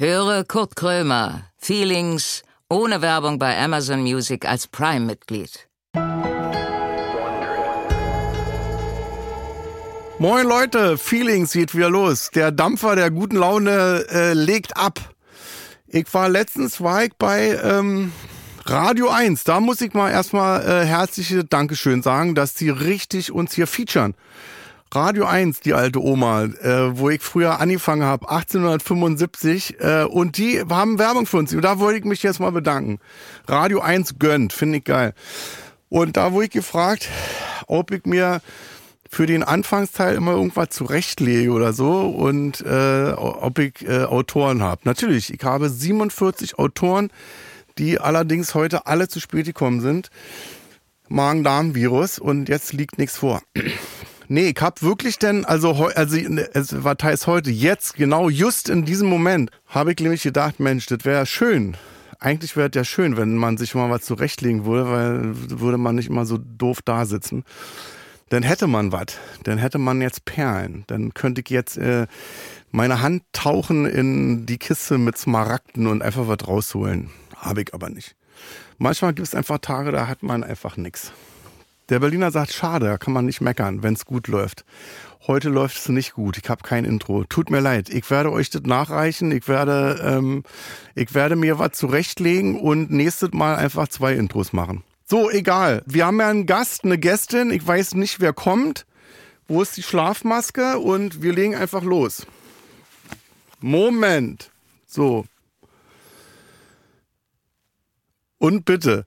Höre Kurt Krömer, Feelings, ohne Werbung bei Amazon Music als Prime-Mitglied. Moin Leute, Feelings geht wieder los. Der Dampfer der guten Laune äh, legt ab. Ich war letztens war ich bei ähm, Radio 1. Da muss ich mal erstmal äh, herzliche Dankeschön sagen, dass die richtig uns hier featuren. Radio 1, die alte Oma, äh, wo ich früher angefangen habe, 1875. Äh, und die haben Werbung für uns. Und da wollte ich mich jetzt mal bedanken. Radio 1 gönnt, finde ich geil. Und da wurde ich gefragt, ob ich mir für den Anfangsteil immer irgendwas zurechtlege oder so und äh, ob ich äh, Autoren habe. Natürlich, ich habe 47 Autoren, die allerdings heute alle zu spät gekommen sind. Magen-Darm-Virus und jetzt liegt nichts vor. Nee, ich hab wirklich denn, also, also es war teils heute, jetzt, genau just in diesem Moment, habe ich nämlich gedacht, Mensch, das wäre schön. Eigentlich wäre es ja schön, wenn man sich mal was zurechtlegen würde, weil würde man nicht immer so doof da sitzen. Dann hätte man was. Dann hätte man jetzt Perlen. Dann könnte ich jetzt äh, meine Hand tauchen in die Kiste mit Smaragden und einfach was rausholen. Habe ich aber nicht. Manchmal gibt es einfach Tage, da hat man einfach nichts. Der Berliner sagt, schade, da kann man nicht meckern, wenn es gut läuft. Heute läuft es nicht gut. Ich habe kein Intro. Tut mir leid. Ich werde euch das nachreichen. Ich werde, ähm, ich werde mir was zurechtlegen und nächstes Mal einfach zwei Intros machen. So, egal. Wir haben ja einen Gast, eine Gästin. Ich weiß nicht, wer kommt. Wo ist die Schlafmaske? Und wir legen einfach los. Moment. So. Und bitte.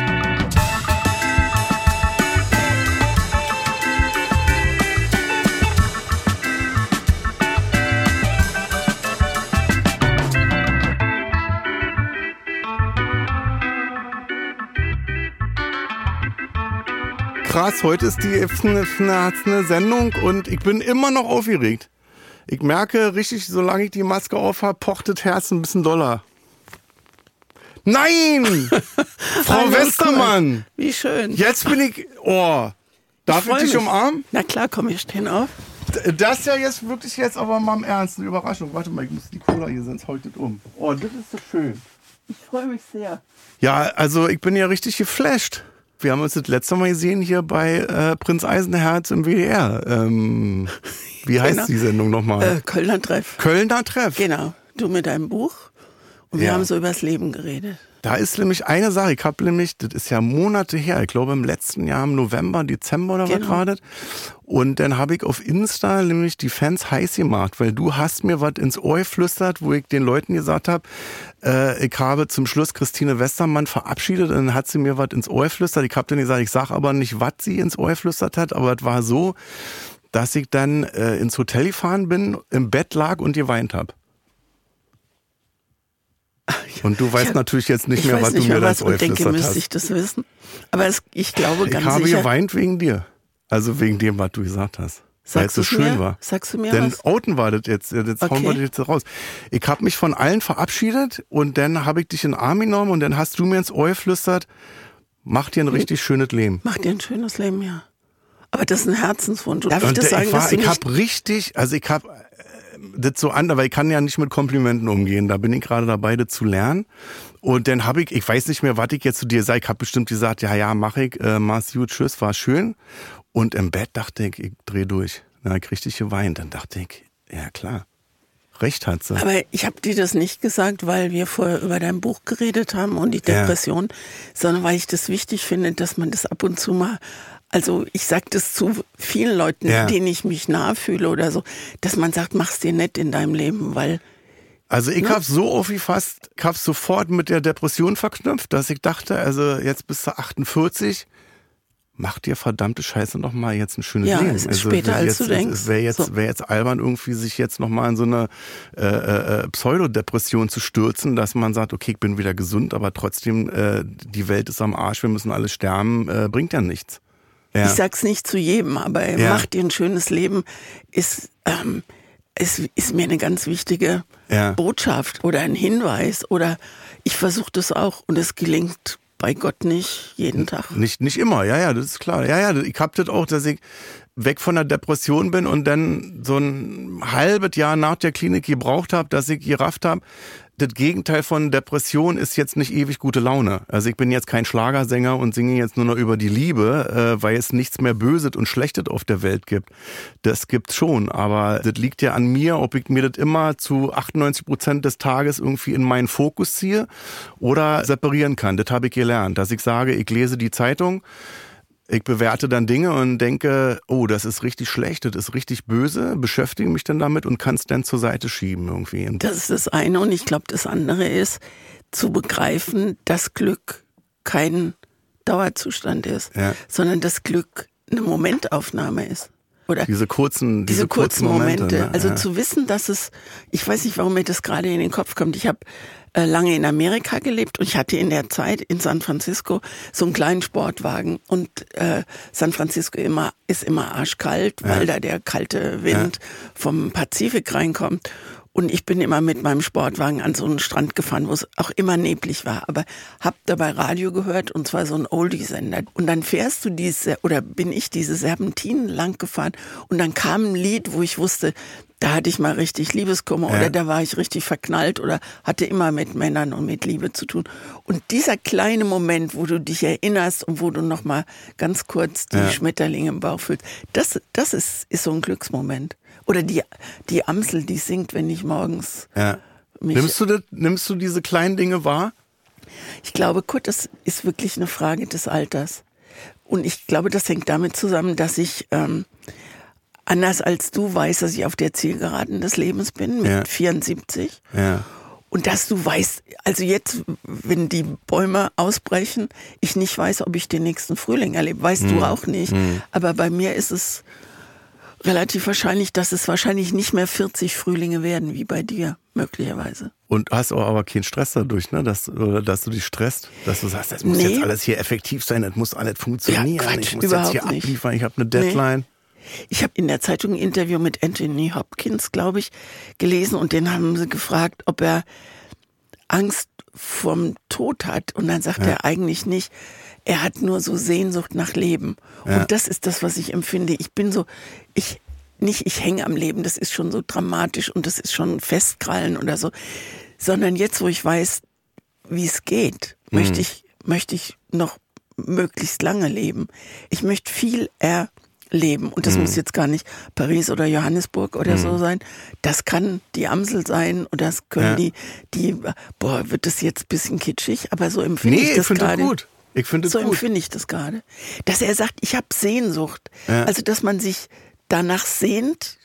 Krass, heute ist die eine, eine, eine Sendung und ich bin immer noch aufgeregt. Ich merke richtig, solange ich die Maske auf habe, pocht das Herz ein bisschen doller. Nein! Frau Hallo, Westermann! Wie schön. Jetzt bin ich. Oh. Darf ich, ich dich mich. umarmen? Na klar, komm, ich stehen auf. Das ist ja jetzt wirklich jetzt aber mal im Ernst eine Überraschung. Warte mal, ich muss die Cola hier, sonst heute um. Oh, das ist so schön. Ich freue mich sehr. Ja, also ich bin ja richtig geflasht. Wir haben uns das letzte Mal gesehen hier bei äh, Prinz Eisenherz im WDR. Ähm, wie heißt genau. die Sendung nochmal? Äh, Kölner Treff. Kölner Treff. Genau. Du mit deinem Buch. Und wir ja. haben so übers Leben geredet. Da ist nämlich eine Sache, ich habe nämlich, das ist ja Monate her, ich glaube im letzten Jahr im November, Dezember oder genau. was war das? Und dann habe ich auf Insta nämlich die Fans heiß gemacht, weil du hast mir was ins Ohr geflüstert, wo ich den Leuten gesagt habe, äh, ich habe zum Schluss Christine Westermann verabschiedet und dann hat sie mir was ins Ohr geflüstert. Ich habe dann gesagt, ich sage aber nicht, was sie ins Ohr geflüstert hat, aber es war so, dass ich dann äh, ins Hotel gefahren bin, im Bett lag und geweint habe. Und du weißt ja, natürlich jetzt nicht mehr, was nicht du mir als Ohr denke, müsste ich das wissen. Aber es, ich glaube ganz Ich habe sicher, geweint wegen dir. Also wegen dem, was du gesagt hast. Weil es so schön mir? war. Sagst du mir Denn was? outen war das jetzt, jetzt okay. hauen wir das jetzt raus. Ich habe mich von allen verabschiedet und dann habe ich dich in den Arm genommen und dann hast du mir ins Ohr geflüstert, mach dir ein richtig schönes Leben. Mach dir ein schönes Leben, ja. Aber das ist ein Herzenswunsch. Darf und ich das sagen, ich war, ich habe richtig, also ich habe das so an, weil ich kann ja nicht mit Komplimenten umgehen. Da bin ich gerade dabei, das zu lernen. Und dann habe ich, ich weiß nicht mehr, was ich jetzt zu dir sage. Ich habe bestimmt gesagt, ja, ja, mach ich, äh, mach's gut, tschüss, war schön. Und im Bett dachte ich, ich dreh durch. Na, ich richtig geweint. Dann dachte ich, ja klar, recht hat sie. Aber ich habe dir das nicht gesagt, weil wir vorher über dein Buch geredet haben und die Depression, ja. sondern weil ich das wichtig finde, dass man das ab und zu mal also ich sage das zu vielen Leuten, ja. denen ich mich nahe fühle oder so, dass man sagt, mach's dir nett in deinem Leben, weil also ich ne? habe so aufgefasst, ich habe sofort mit der Depression verknüpft, dass ich dachte, also jetzt bist du 48, mach dir verdammte Scheiße noch mal jetzt ein schönes ja, Leben. Es ist also, später als jetzt, du denkst. Es wäre jetzt, so. wär jetzt albern, irgendwie sich jetzt noch mal in so eine äh, äh, Pseudodepression zu stürzen, dass man sagt, okay, ich bin wieder gesund, aber trotzdem äh, die Welt ist am Arsch, wir müssen alle sterben, äh, bringt ja nichts. Ja. Ich sag's nicht zu jedem, aber ja. mach dir ein schönes Leben ist ähm, ist, ist mir eine ganz wichtige ja. Botschaft oder ein Hinweis oder ich versuche das auch und es gelingt bei Gott nicht jeden Tag. Nicht, nicht immer, ja, ja, das ist klar. Ja, ja, ich hab das auch, dass ich weg von der Depression bin und dann so ein halbes Jahr nach der Klinik gebraucht habe, dass ich gerafft habe, das Gegenteil von Depression ist jetzt nicht ewig gute Laune. Also ich bin jetzt kein Schlagersänger und singe jetzt nur noch über die Liebe, äh, weil es nichts mehr Böses und Schlechtes auf der Welt gibt. Das gibt's schon, aber das liegt ja an mir, ob ich mir das immer zu 98 Prozent des Tages irgendwie in meinen Fokus ziehe oder separieren kann. Das habe ich gelernt, dass ich sage, ich lese die Zeitung, ich bewerte dann Dinge und denke, oh, das ist richtig schlecht, das ist richtig böse, beschäftige mich dann damit und kann es dann zur Seite schieben irgendwie. Das ist das eine und ich glaube, das andere ist zu begreifen, dass Glück kein Dauerzustand ist, ja. sondern dass Glück eine Momentaufnahme ist. Oder diese kurzen, diese, diese kurzen, kurzen Momente. Momente. Ne? Also ja. zu wissen, dass es, ich weiß nicht, warum mir das gerade in den Kopf kommt. Ich habe äh, lange in Amerika gelebt und ich hatte in der Zeit in San Francisco so einen kleinen Sportwagen und äh, San Francisco immer ist immer arschkalt, ja. weil da der kalte Wind ja. vom Pazifik reinkommt. Und ich bin immer mit meinem Sportwagen an so einen Strand gefahren, wo es auch immer neblig war. Aber hab dabei Radio gehört und zwar so ein Oldie-Sender. Und dann fährst du diese, oder bin ich diese Serpentinen lang gefahren und dann kam ein Lied, wo ich wusste, da hatte ich mal richtig Liebeskummer ja. oder da war ich richtig verknallt oder hatte immer mit Männern und mit Liebe zu tun. Und dieser kleine Moment, wo du dich erinnerst und wo du noch mal ganz kurz die ja. Schmetterlinge im Bauch fühlst, das, das ist, ist so ein Glücksmoment. Oder die, die Amsel, die singt, wenn ich morgens. Ja. Nimmst, du das, nimmst du diese kleinen Dinge wahr? Ich glaube, Kurt, das ist wirklich eine Frage des Alters. Und ich glaube, das hängt damit zusammen, dass ich ähm, anders als du weißt, dass ich auf der Zielgeraden des Lebens bin mit ja. 74. Ja. Und dass du weißt, also jetzt, wenn die Bäume ausbrechen, ich nicht weiß, ob ich den nächsten Frühling erlebe, weißt mhm. du auch nicht. Mhm. Aber bei mir ist es relativ wahrscheinlich, dass es wahrscheinlich nicht mehr 40 Frühlinge werden, wie bei dir, möglicherweise. Und hast auch aber keinen Stress dadurch, ne? Dass, oder dass du dich stresst, dass du sagst, das muss nee. jetzt alles hier effektiv sein, das muss alles funktionieren, ja, Quatsch, ich muss jetzt hier abliefern, ich habe eine Deadline. Nee. Ich habe in der Zeitung ein Interview mit Anthony Hopkins, glaube ich, gelesen und den haben sie gefragt, ob er Angst vorm Tod hat. Und dann sagt ja. er eigentlich nicht, er hat nur so Sehnsucht nach Leben. Ja. Und das ist das, was ich empfinde. Ich bin so, ich, nicht ich hänge am Leben, das ist schon so dramatisch und das ist schon Festkrallen oder so, sondern jetzt, wo ich weiß, wie es geht, mhm. möchte ich, möchte ich noch möglichst lange leben. Ich möchte viel er leben. Und das mhm. muss jetzt gar nicht Paris oder Johannesburg oder mhm. so sein. Das kann die Amsel sein und das können ja. die, die, boah, wird das jetzt ein bisschen kitschig, aber so empfinde nee, ich das gerade. gut. Ich finde so gut. empfinde ich das gerade. Dass er sagt, ich habe Sehnsucht. Ja. Also, dass man sich danach sehnt,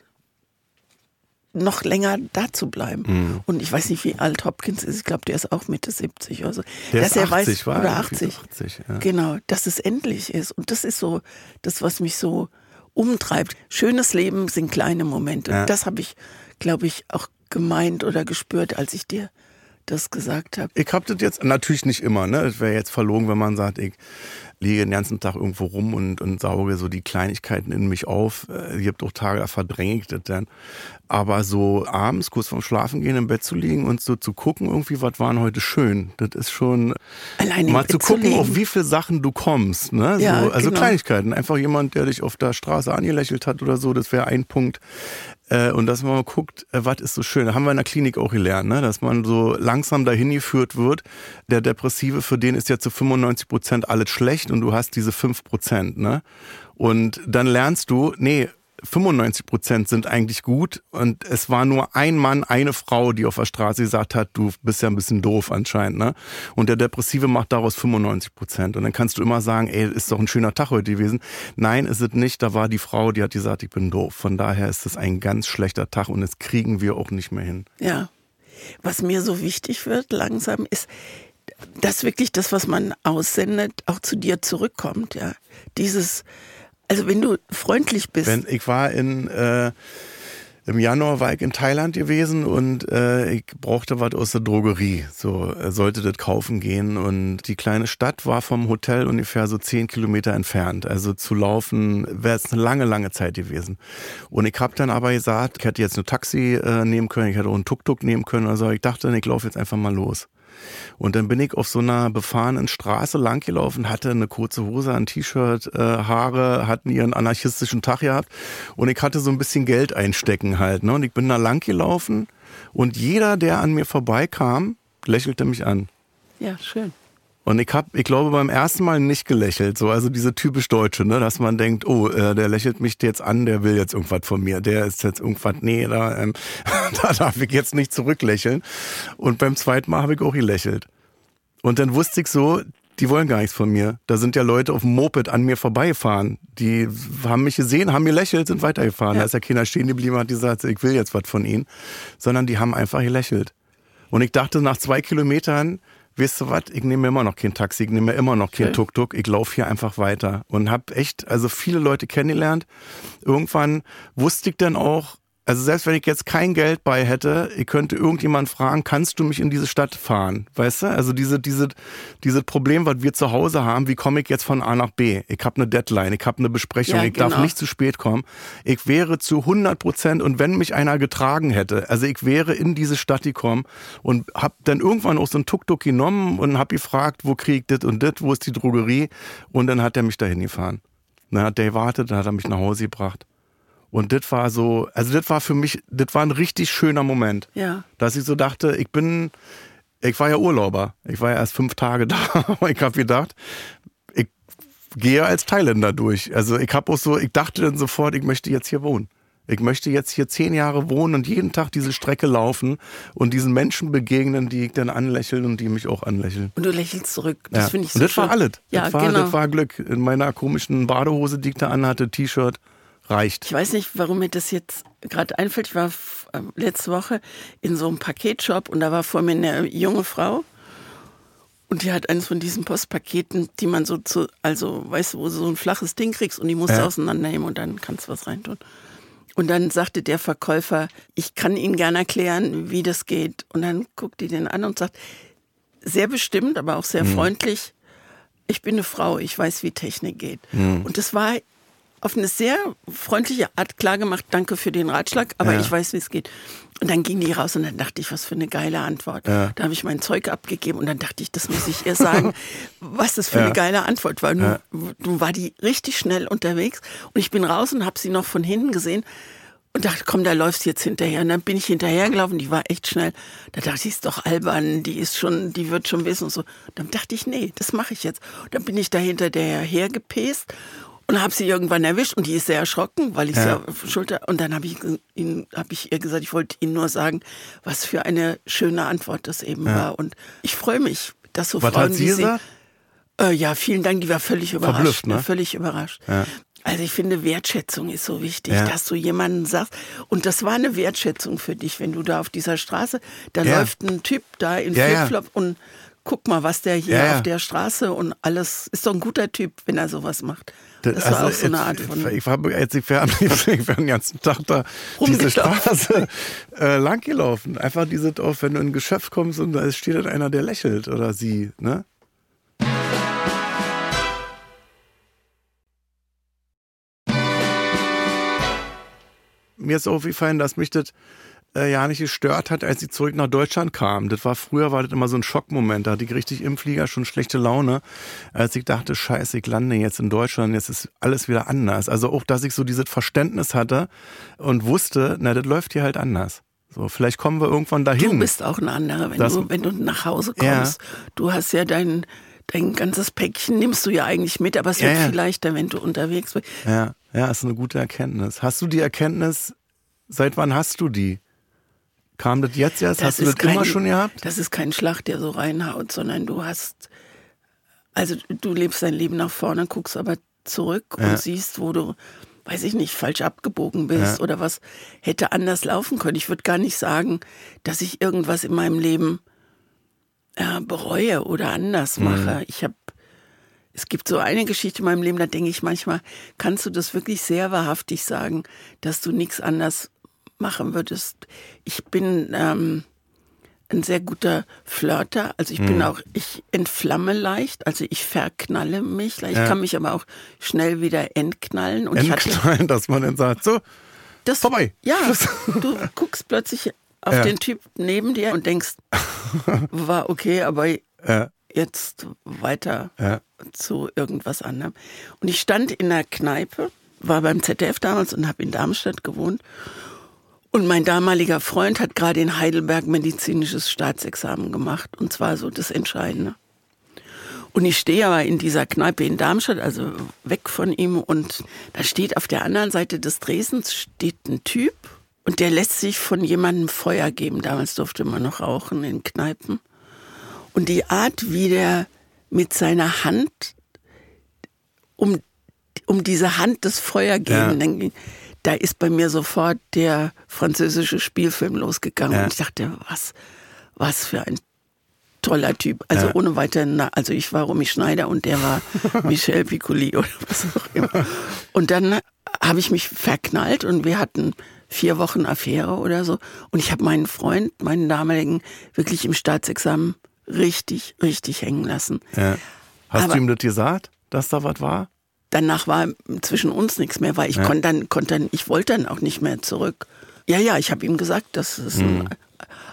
noch länger da zu bleiben. Mhm. Und ich weiß nicht, wie alt Hopkins ist. Ich glaube, der ist auch Mitte 70 oder so. Der dass ist er 80, weiß, war oder 80. 80 ja. Genau, dass es endlich ist. Und das ist so das, was mich so umtreibt. Schönes Leben sind kleine Momente. Ja. Das habe ich, glaube ich, auch gemeint oder gespürt, als ich dir das gesagt habe. Ich habe das jetzt natürlich nicht immer. Ne, es wäre jetzt verlogen, wenn man sagt, ich liege den ganzen Tag irgendwo rum und, und sauge so die Kleinigkeiten in mich auf. Es gibt auch Tage, da verdränge ich das dann. Aber so abends, kurz vorm Schlafen gehen, im Bett zu liegen und so zu gucken, irgendwie, was waren heute schön. Das ist schon Allein mal zu gucken, zu auf wie viele Sachen du kommst. Ne? Ja, so, also genau. Kleinigkeiten. Einfach jemand, der dich auf der Straße angelächelt hat oder so, das wäre ein Punkt. Äh, und dass man mal guckt, äh, was ist so schön. Da haben wir in der Klinik auch gelernt, ne? dass man so langsam dahin geführt wird. Der Depressive, für den ist ja zu 95 Prozent alles schlecht und du hast diese 5 Prozent. Ne? Und dann lernst du, nee, 95 Prozent sind eigentlich gut und es war nur ein Mann, eine Frau, die auf der Straße gesagt hat, du bist ja ein bisschen doof anscheinend, ne? Und der Depressive macht daraus 95 Prozent und dann kannst du immer sagen, ey, ist doch ein schöner Tag heute gewesen. Nein, ist es nicht. Da war die Frau, die hat gesagt, ich bin doof. Von daher ist es ein ganz schlechter Tag und das kriegen wir auch nicht mehr hin. Ja. Was mir so wichtig wird langsam ist, dass wirklich das, was man aussendet, auch zu dir zurückkommt, ja. Dieses, also wenn du freundlich bist. Wenn, ich war in, äh, im Januar war ich in Thailand gewesen und äh, ich brauchte was aus der Drogerie. So äh, sollte das kaufen gehen. Und die kleine Stadt war vom Hotel ungefähr so zehn Kilometer entfernt. Also zu laufen wäre es eine lange, lange Zeit gewesen. Und ich habe dann aber gesagt, ich hätte jetzt ein Taxi äh, nehmen können, ich hätte auch einen Tuk-Tuk nehmen können. Also ich dachte, ich laufe jetzt einfach mal los. Und dann bin ich auf so einer befahrenen Straße langgelaufen, hatte eine kurze Hose, ein T-Shirt, äh, Haare, hatten ihren anarchistischen Tag gehabt und ich hatte so ein bisschen Geld einstecken halt. Ne? Und ich bin da langgelaufen und jeder, der an mir vorbeikam, lächelte mich an. Ja, schön. Und ich habe, ich glaube, beim ersten Mal nicht gelächelt, so also diese typisch Deutsche, ne, dass man denkt, oh, äh, der lächelt mich jetzt an, der will jetzt irgendwas von mir, der ist jetzt irgendwas, nee, da, ähm, da darf ich jetzt nicht zurücklächeln. Und beim zweiten Mal habe ich auch gelächelt. Und dann wusste ich so, die wollen gar nichts von mir. Da sind ja Leute auf dem Moped an mir vorbeigefahren. Die haben mich gesehen, haben gelächelt, sind weitergefahren. Ja. Da ist ja keiner stehen geblieben, hat gesagt, ich will jetzt was von ihnen. Sondern die haben einfach gelächelt. Und ich dachte, nach zwei Kilometern, weißt du was, ich nehme immer noch kein Taxi, ich nehme immer noch kein Tuk-Tuk, ich laufe hier einfach weiter. Und habe echt, also viele Leute kennengelernt. Irgendwann wusste ich dann auch, also selbst wenn ich jetzt kein Geld bei hätte, ich könnte irgendjemand fragen, kannst du mich in diese Stadt fahren? Weißt du? Also diese, diese, diese Problem, was wir zu Hause haben, wie komme ich jetzt von A nach B? Ich habe eine Deadline, ich habe eine Besprechung, ja, ich genau. darf nicht zu spät kommen. Ich wäre zu 100 Prozent und wenn mich einer getragen hätte, also ich wäre in diese Stadt gekommen und habe dann irgendwann auch so ein Tuk-Tuk genommen und habe gefragt, wo krieg ich das und das, wo ist die Drogerie? Und dann hat er mich dahin gefahren. Dann hat der gewartet, dann hat er mich nach Hause gebracht. Und das war so, also das war für mich, das war ein richtig schöner Moment. Ja. Dass ich so dachte, ich bin, ich war ja Urlauber. Ich war ja erst fünf Tage da. ich habe gedacht, ich gehe als Thailänder durch. Also ich habe auch so, ich dachte dann sofort, ich möchte jetzt hier wohnen. Ich möchte jetzt hier zehn Jahre wohnen und jeden Tag diese Strecke laufen und diesen Menschen begegnen, die ich dann anlächeln und die mich auch anlächeln. Und du lächelst zurück. Das ja. finde ich so Und das schön. war alles. Ja, das, war, genau. das war Glück. In meiner komischen Badehose, die ich da anhatte, T-Shirt, reicht. Ich weiß nicht, warum mir das jetzt gerade einfällt. Ich war äh, letzte Woche in so einem Paketshop und da war vor mir eine junge Frau. Und die hat eines von diesen Postpaketen, die man so zu, also weißt du, wo du so ein flaches Ding kriegst und die musst du Ja. auseinandernehmen und dann kannst du was reintun. Und dann sagte der Verkäufer, ich kann Ihnen gerne erklären, wie das geht. Und dann guckt die den an und sagt, sehr bestimmt, aber auch sehr freundlich, ich bin eine Frau, ich weiß, wie Technik geht. Und das war auf eine sehr freundliche Art klar gemacht, danke für den Ratschlag, aber Ja. ich weiß, wie es geht. Und dann ging die raus und dann dachte ich, was für eine geile Antwort. Ja. Da habe ich mein Zeug abgegeben und dann dachte ich, das muss ich ihr sagen, was das für Ja. eine geile Antwort war. Nun, nun war die richtig schnell unterwegs und ich bin raus und habe sie noch von hinten gesehen und dachte, komm, da läufst du jetzt hinterher. Und dann bin ich hinterhergelaufen, die war echt schnell. Da dachte ich, die ist doch albern, die ist schon, die wird schon wissen und so. Dann dachte ich, nee, das mache ich jetzt. Und dann bin ich da hinter der hergepest und habe sie irgendwann erwischt und die ist sehr erschrocken, weil ich Ja. sie auf der Schulter und dann habe ich, ihnen- hab ich ihr gesagt, ich wollte Ihnen nur sagen, was für eine schöne Antwort das eben war. Und ich freue mich, dass so Was Frauen hat sie wie sie, gesagt? äh, ja, vielen Dank, die war völlig überrascht. Verblüfft, ne? Völlig überrascht. Ja. Also ich finde, Wertschätzung ist so wichtig, Ja. dass du jemanden sagst. Und das war eine Wertschätzung für dich, wenn du da auf dieser Straße, da Ja. läuft ein Typ da in Ja, ja. Flipflop und guck mal, was der hier Ja, ja. auf der Straße und alles, ist doch ein guter Typ, wenn er sowas macht. Das Also war auch so eine Art von... Ich war jetzt ich am liebsten, den ganzen Tag da diese. Straße äh, lang gelaufen. Einfach diese auf, wenn du in ein Geschäft kommst und da steht dann einer, der lächelt oder sie, ne? Mir ist aufgefallen, dass mich das äh, ja nicht gestört hat, als sie zurück nach Deutschland kam. Das war früher, war das immer so ein Schockmoment. Da hatte ich richtig im Flieger schon schlechte Laune, als ich dachte, scheiße, ich lande jetzt in Deutschland, jetzt ist alles wieder anders. Also auch, dass ich so dieses Verständnis hatte und wusste, na, das läuft hier halt anders. So, vielleicht kommen wir irgendwann dahin. Du bist auch ein anderer, wenn, Das- du, wenn du nach Hause Ja. kommst. Du hast ja dein, dein ganzes Päckchen, nimmst du ja eigentlich mit, aber es Ja, wird ja. viel leichter, wenn du unterwegs bist. Ja, ja, ist eine gute Erkenntnis. Hast du die Erkenntnis, seit wann hast du die? Kam das jetzt erst? hast du das kein, immer schon gehabt? Das ist kein Schlag, der so reinhaut, sondern du hast, also du lebst dein Leben nach vorne, guckst aber zurück Ja. und siehst, wo du, weiß ich nicht, falsch abgebogen bist Ja. oder was hätte anders laufen können. Ich würde gar nicht sagen, dass ich irgendwas in meinem Leben äh, bereue oder anders mache. Mhm. Ich habe es gibt so eine Geschichte in meinem Leben, da denke ich manchmal, kannst du das wirklich sehr wahrhaftig sagen, dass du nichts anders machen würdest? Ich bin ähm, ein sehr guter Flirter, also ich mhm. bin auch, ich entflamme leicht, also ich verknalle mich, ich ja. kann mich aber auch schnell wieder entknallen. Und entknallen, hatte, dass man dann sagt, so, das, vorbei. Ja, du guckst plötzlich auf ja. den Typ neben dir und denkst, war okay, aber ja. jetzt weiter ja. zu irgendwas anderem. Und ich stand in der Kneipe, war beim ZDF damals und habe in Darmstadt gewohnt. Und mein damaliger Freund hat gerade in Heidelberg medizinisches Staatsexamen gemacht. Und zwar so das Entscheidende. Und ich stehe aber in dieser Kneipe in Darmstadt, also weg von ihm. Und da steht auf der anderen Seite des Dresens steht ein Typ und der lässt sich von jemandem Feuer geben. Damals durfte man noch rauchen in Kneipen. Und die Art, wie der mit seiner Hand um, um diese Hand das Feuer geben, ja. dann, da ist bei mir sofort der französische Spielfilm losgegangen. Ja. Und ich dachte, was, was für ein toller Typ. Also ja. ohne weiter, also ich war Romy Schneider und der war Michel Piccoli oder was auch immer. Und dann habe ich mich verknallt und wir hatten vier Wochen Affäre oder so. Und ich habe meinen Freund, meinen damaligen, wirklich im Staatsexamen richtig, richtig hängen lassen. Ja. Hast Aber du ihm das gesagt, dass da was war? Danach war zwischen uns nichts mehr, weil ich ja. konnte dann, konnte dann, ich wollte dann auch nicht mehr zurück. Ja, ja, ich habe ihm gesagt, dass es mhm. ein,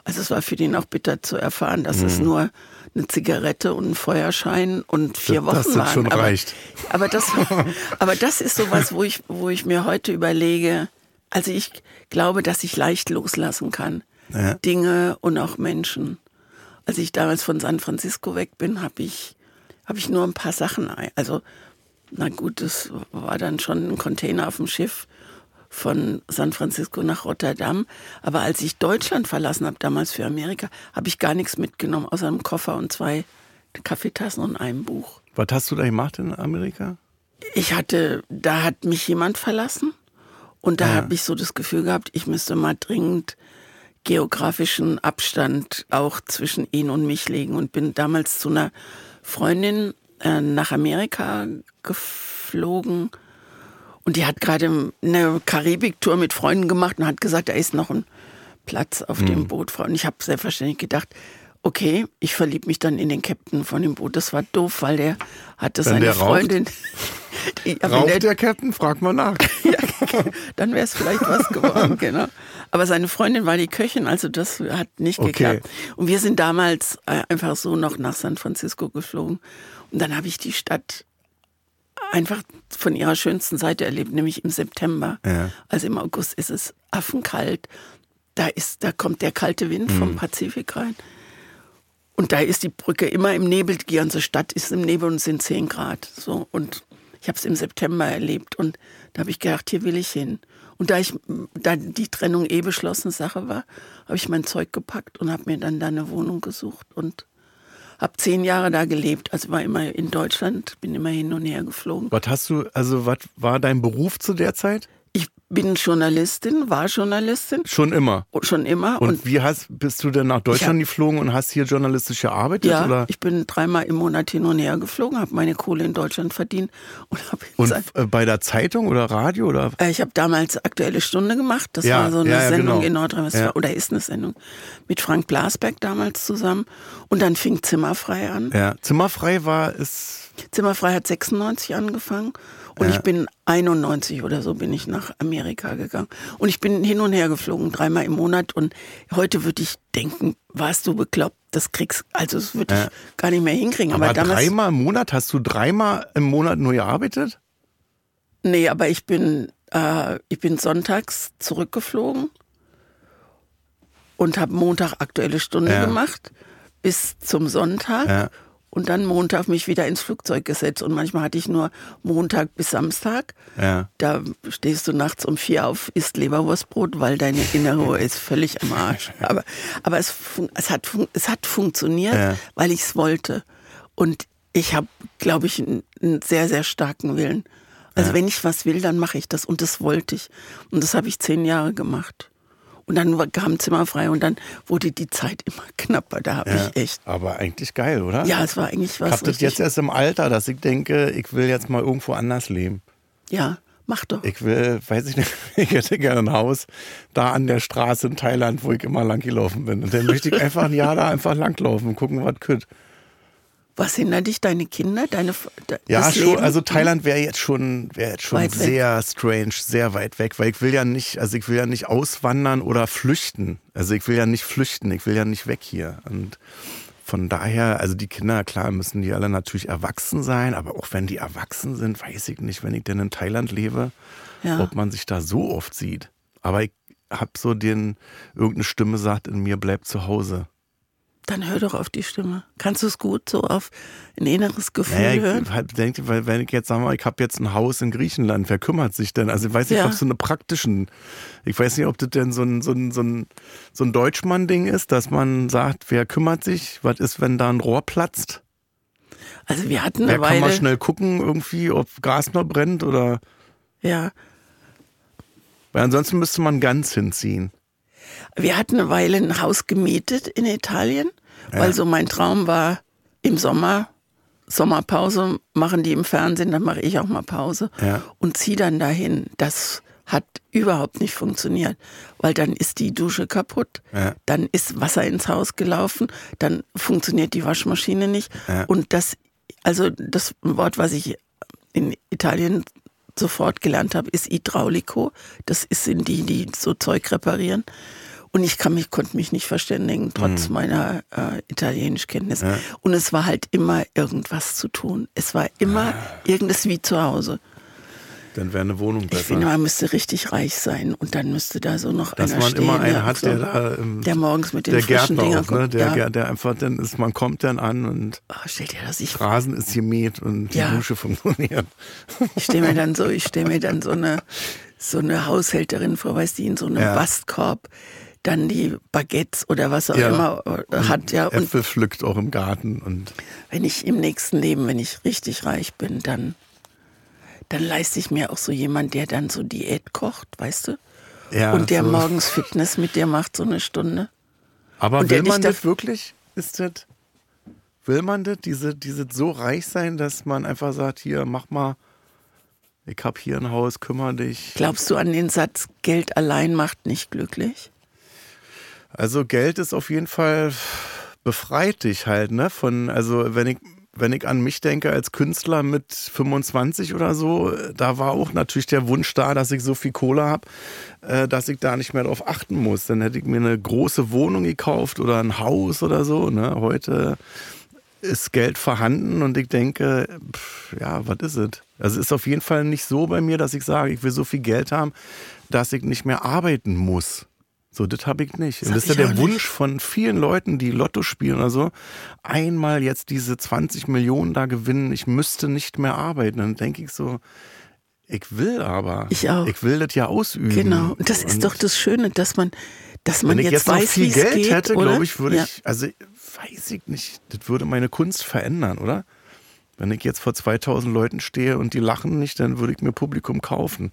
also es war für ihn auch bitter zu erfahren, dass mhm. es nur eine Zigarette und ein Feuerschein und vier das, Wochen das waren. schon aber, reicht. Aber das, aber das ist sowas, wo ich, wo ich mir heute überlege, also ich glaube, dass ich leicht loslassen kann. Ja. Dinge und auch Menschen. Als ich damals von San Francisco weg bin, habe ich, hab ich nur ein paar Sachen, also na gut, das war dann schon ein Container auf dem Schiff von San Francisco nach Rotterdam. Aber als ich Deutschland verlassen habe, damals für Amerika, habe ich gar nichts mitgenommen, außer einem Koffer und zwei Kaffeetassen und einem Buch. Was hast du da gemacht in Amerika? Ich hatte, da hat mich jemand verlassen und da ja. habe ich so das Gefühl gehabt, ich müsste mal dringend geografischen Abstand auch zwischen ihn und mich legen und bin damals zu einer Freundin äh, nach Amerika geflogen und die hat gerade eine Karibiktour mit Freunden gemacht und hat gesagt, da ist noch ein Platz auf mhm. dem Boot. Und ich habe selbstverständlich gedacht, okay, ich verliebe mich dann in den Captain von dem Boot. Das war doof, weil der hatte Wenn seine Freundin. ja, raucht der, der Captain? Frag mal nach. ja, dann wäre es vielleicht was geworden, genau. Aber seine Freundin war die Köchin, also das hat nicht okay. geklappt. Und wir sind damals äh, einfach so noch nach San Francisco geflogen. Und dann habe ich die Stadt einfach von ihrer schönsten Seite erlebt, nämlich im September. Ja. Also im August ist es affenkalt. Da ist, da kommt der kalte Wind mhm. vom Pazifik rein. Und da ist die Brücke immer im Nebel. Die ganze Stadt ist im Nebel und es sind 10 Grad. So. Und ich habe es im September erlebt und da habe ich gedacht, hier will ich hin. Und da ich, da die Trennung eh beschlossene Sache war, habe ich mein Zeug gepackt und habe mir dann da eine Wohnung gesucht und habe zehn Jahre da gelebt. Also war immer in Deutschland, bin immer hin und her geflogen. Was hast du, also was war dein Beruf zu der Zeit? Bin Journalistin, war Journalistin. Schon immer. Schon immer. Und, und wie hast, bist du denn nach Deutschland hab, geflogen und hast hier journalistisch gearbeitet? Ja, oder? ich bin dreimal im Monat hin und her geflogen, habe meine Kohle in Deutschland verdient und habe Und äh, bei der Zeitung oder Radio oder? Äh, ich habe damals aktuelle Stunde gemacht. Das ja, war so eine ja, ja, Sendung genau. in Nordrhein-Westfalen oder ist eine Sendung mit Frank Blasberg damals zusammen. Und dann fing Zimmerfrei an. Ja, Zimmerfrei war es. Zimmerfrei hat 96 angefangen und ja. ich bin 91 oder so bin ich nach Amerika gegangen. Und ich bin hin und her geflogen, dreimal im Monat. Und heute würde ich denken, warst du bekloppt? Das kriegst, also das würde ja. ich gar nicht mehr hinkriegen. Aber, aber damals, dreimal im Monat? Hast du dreimal im Monat nur gearbeitet? Nee, aber ich bin, äh, ich bin sonntags zurückgeflogen und habe Montag aktuelle Stunde ja. gemacht bis zum Sonntag. Ja und dann Montag mich wieder ins Flugzeug gesetzt. Und manchmal hatte ich nur Montag bis Samstag. Ja. Da stehst du nachts um vier auf, isst Leberwurstbrot, weil deine innere ist völlig am Arsch. Aber, aber es, es, hat, es hat funktioniert, ja. weil ich es wollte. Und ich habe, glaube ich, einen, einen, sehr, sehr starken Willen. Also ja. wenn ich was will, dann mache ich das. Und das wollte ich. Und das habe ich zehn Jahre gemacht. Und dann kam Zimmer frei und dann wurde die Zeit immer knapper. Da habe ja, ich echt. Aber eigentlich geil, oder? Ja, es war eigentlich was. Ich habe das jetzt erst im Alter, dass ich denke, ich will jetzt mal irgendwo anders leben. Ja, mach doch. Ich will, weiß ich nicht, ich hätte gerne ein Haus da an der Straße in Thailand, wo ich immer lang gelaufen bin. Und dann möchte ich einfach ein Jahr da einfach langlaufen und gucken, was kütt. Was hindert dich, deine Kinder, deine Ja, schon, Leben? also Thailand wäre jetzt schon, wäre jetzt schon sehr weg. strange, sehr weit weg, weil ich will ja nicht, also ich will ja nicht auswandern oder flüchten. Also ich will ja nicht flüchten, ich will ja nicht weg hier. Und von daher, also die Kinder, klar, müssen die alle natürlich erwachsen sein, aber auch wenn die erwachsen sind, weiß ich nicht, wenn ich denn in Thailand lebe, ja. ob man sich da so oft sieht. Aber ich habe so den, irgendeine Stimme sagt in mir, bleib zu Hause. Dann hör doch auf die Stimme. Kannst du es gut so auf ein inneres Gefühl naja, hören? Ich halt denke, weil wenn ich jetzt sage mal, ich habe jetzt ein Haus in Griechenland, wer kümmert sich denn? Also ich weiß nicht, ja. ob so eine praktischen, ich weiß nicht, ob das denn so ein, so ein, so ein, so ein Deutschmann-Ding ist, dass man sagt, wer kümmert sich? Was ist, wenn da ein Rohr platzt? Also wir hatten eine wer Weile... kann mal schnell gucken irgendwie, ob Gas noch brennt oder... Ja. Weil ansonsten müsste man ganz hinziehen. Wir hatten eine Weile ein Haus gemietet in Italien, ja. weil so mein Traum war, im Sommer, Sommerpause machen die im Fernsehen, dann mache ich auch mal Pause ja. und ziehe dann dahin. Das hat überhaupt nicht funktioniert, weil dann ist die Dusche kaputt, ja. dann ist Wasser ins Haus gelaufen, dann funktioniert die Waschmaschine nicht und das, also das Wort, was ich in Italien sofort gelernt habe, ist Hydraulico. Das sind die, die so Zeug reparieren. Und ich kann mich, konnte mich nicht verständigen, trotz mhm. meiner äh, Italienischkenntnis. Ja. Und es war halt immer irgendwas zu tun. Es war immer ah. irgendes wie zu Hause. Dann wäre eine Wohnung besser. Ich finde, man müsste richtig reich sein und dann müsste da so noch Dass einer man stehen, immer einen hat, der da, ähm, der morgens mit den der frischen Gärtner auch, ne? der, ja. der einfach dann ist, man kommt dann an und oh, stell dir das ich Rasen ist gemäht und ja. die Dusche funktioniert. Ich stelle mir dann so, ich stelle mir dann so eine so eine Haushälterin vor, weißt du, in so einem ja. Bastkorb dann die Baguettes oder was auch ja. immer äh, hat. Ja, und Äpfel pflückt auch im Garten. Und wenn ich im nächsten Leben, wenn ich richtig reich bin, dann, dann leiste ich mir auch so jemand, der dann so Diät kocht, weißt du? Ja, und der so. morgens Fitness mit dir macht, so eine Stunde. Aber und will man das wirklich? Ist das, will man das, diese, diese so reich sein, dass man einfach sagt, hier, mach mal, ich hab hier ein Haus, kümmere dich. Glaubst du an den Satz, Geld allein macht nicht glücklich? Also Geld ist auf jeden Fall befreit dich halt, ne? Von, also wenn ich, wenn ich an mich denke als Künstler mit 25 oder so, da war auch natürlich der Wunsch da, dass ich so viel Kohle habe, äh, dass ich da nicht mehr drauf achten muss. Dann hätte ich mir eine große Wohnung gekauft oder ein Haus oder so. Ne? Heute ist Geld vorhanden und ich denke, pff, ja, was ist es? Also es ist auf jeden Fall nicht so bei mir, dass ich sage, ich will so viel Geld haben, dass ich nicht mehr arbeiten muss. So, das habe ich nicht. Das und das ist ja der Wunsch von vielen Leuten, die Lotto spielen oder so, einmal jetzt diese 20 Millionen da gewinnen, ich müsste nicht mehr arbeiten. Dann denke ich so, ich will aber. Ich auch. Ich will das ja ausüben. Genau. Und das und ist doch das Schöne, dass man, dass man jetzt, jetzt weiß, viel Geld geht, hätte, glaube ich, würde ja. ich, also weiß ich nicht, das würde meine Kunst verändern, oder? Wenn ich jetzt vor 2000 Leuten stehe und die lachen nicht, dann würde ich mir Publikum kaufen.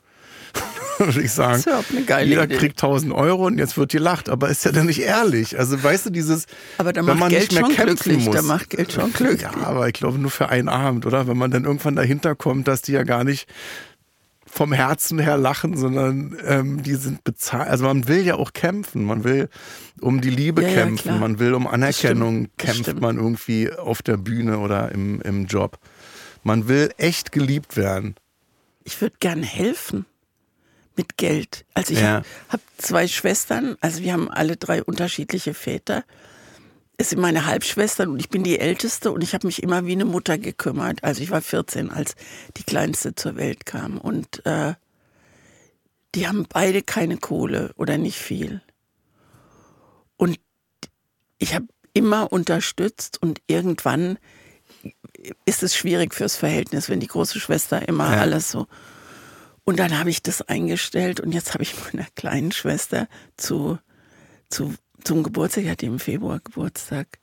würde ich sagen. Das ist eine geile Jeder Idee. kriegt 1000 Euro und jetzt wird gelacht. Aber ist ja dann nicht ehrlich. Also weißt du, dieses, aber da wenn man Geld nicht mehr kämpfen glücklich. muss. Da macht Geld schon glücklich. Ja, aber ich glaube nur für einen Abend, oder? Wenn man dann irgendwann dahinter kommt, dass die ja gar nicht vom Herzen her lachen, sondern ähm, die sind bezahlt. Also man will ja auch kämpfen. Man will um die Liebe Ja, ja, kämpfen. klar. man will um Anerkennung kämpft man irgendwie auf der Bühne oder im, im Job. Man will echt geliebt werden. Ich würde gern helfen mit Geld. Also ich Ja. habe hab zwei Schwestern, also wir haben alle drei unterschiedliche Väter. Es sind meine Halbschwestern und ich bin die Älteste und ich habe mich immer wie eine Mutter gekümmert. Also ich war 14, als die Kleinste zur Welt kam. Und äh, die haben beide keine Kohle oder nicht viel. Und ich habe immer unterstützt und irgendwann ist es schwierig fürs Verhältnis, wenn die große Schwester immer Ja. alles so. Und dann habe ich das eingestellt und jetzt habe ich meiner kleinen Schwester zu, zu, zum Geburtstag, die hatte im Februar Geburtstag,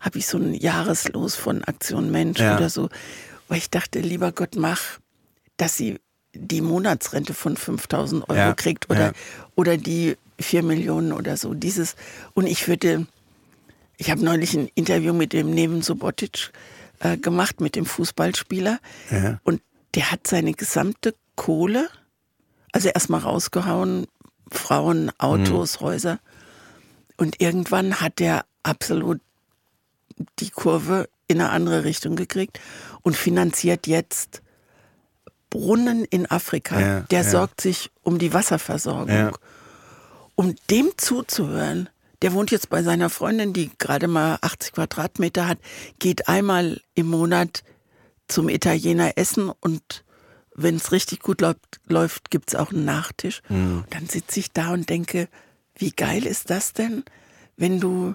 habe ich so ein Jahreslos von Aktion Mensch Ja. oder so, weil ich dachte, lieber Gott, mach, dass sie die Monatsrente von 5000 Euro Ja, kriegt oder, ja. oder die vier Millionen oder so. Dieses, und ich würde, ich habe neulich ein Interview mit dem Neven Subotic äh, gemacht, mit dem Fußballspieler. Und der hat seine gesamte Kohle, also erstmal rausgehauen, Frauen, Autos, mhm. Häuser. Und irgendwann hat der absolut die Kurve in eine andere Richtung gekriegt und finanziert jetzt Brunnen in Afrika. Ja, der ja. sorgt sich um die Wasserversorgung. Ja. Um dem zuzuhören, der wohnt jetzt bei seiner Freundin, die gerade mal 80 Quadratmeter hat, geht einmal im Monat zum Italiener essen und wenn es richtig gut läuft, läuft gibt es auch einen Nachtisch. Mhm. Dann sitze ich da und denke, wie geil ist das denn, wenn du,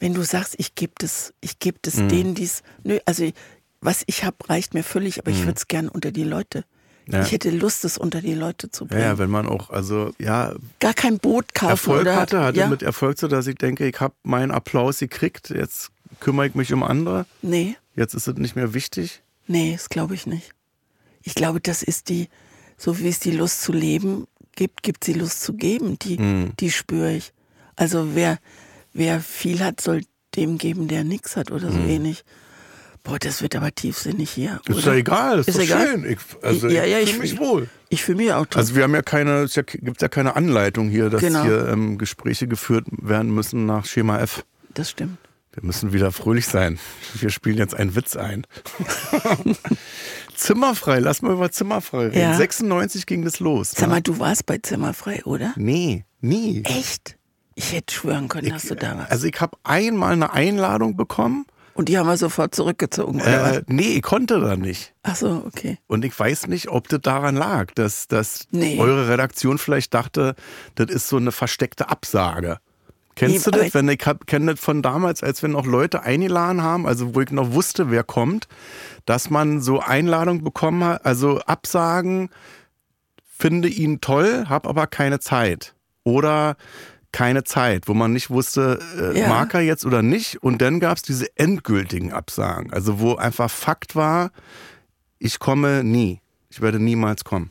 wenn du sagst, ich gebe das, ich gebe das mhm. denen, dies, nö, also was ich habe, reicht mir völlig, aber mhm. ich würde es gern unter die Leute. Ja. Ich hätte Lust, es unter die Leute zu bringen. Ja, wenn man auch, also ja. Gar kein Boot kaufen Erfolg oder, hatte, hatte ja? mit Erfolg so, dass ich denke, ich habe meinen Applaus gekriegt, jetzt kümmere ich mich um andere. Nee. Jetzt ist es nicht mehr wichtig. Nee, das glaube ich nicht. Ich glaube, das ist die, so wie es die Lust zu leben gibt, gibt es die Lust zu geben. Die, mhm. die spüre ich. Also wer, wer viel hat, soll dem geben, der nichts hat oder so mhm. ähnlich. Boah, das wird aber tiefsinnig hier. Ist oder? ja egal, ist, ist doch egal. schön. Ich, also ja, ja, ich fühle mich wohl. Ich fühle mich auch toll. Also wir haben ja keine, es gibt ja keine Anleitung hier, dass genau. hier ähm, Gespräche geführt werden müssen nach Schema F. Das stimmt. Wir müssen wieder fröhlich sein. Wir spielen jetzt einen Witz ein. Zimmerfrei, lass mal über Zimmerfrei reden. Ja. 96 ging das los. Sag mal, du warst bei Zimmerfrei, oder? Nee, nie. Echt? Ich hätte schwören können, ich, dass du da warst. Also ich habe einmal eine Einladung bekommen und die haben wir sofort zurückgezogen, oder? Äh, nee, ich konnte da nicht. Ach so, okay. Und ich weiß nicht, ob das daran lag, dass, dass nee. eure Redaktion vielleicht dachte, das ist so eine versteckte Absage. Kennst du das? Wenn ich kenne das von damals, als wir noch Leute eingeladen haben, also wo ich noch wusste, wer kommt, dass man so Einladungen bekommen hat, also Absagen, finde ihn toll, hab aber keine Zeit. Oder keine Zeit, wo man nicht wusste, äh, ja. mag er jetzt oder nicht. Und dann gab es diese endgültigen Absagen, also wo einfach Fakt war, ich komme nie. Ich werde niemals kommen.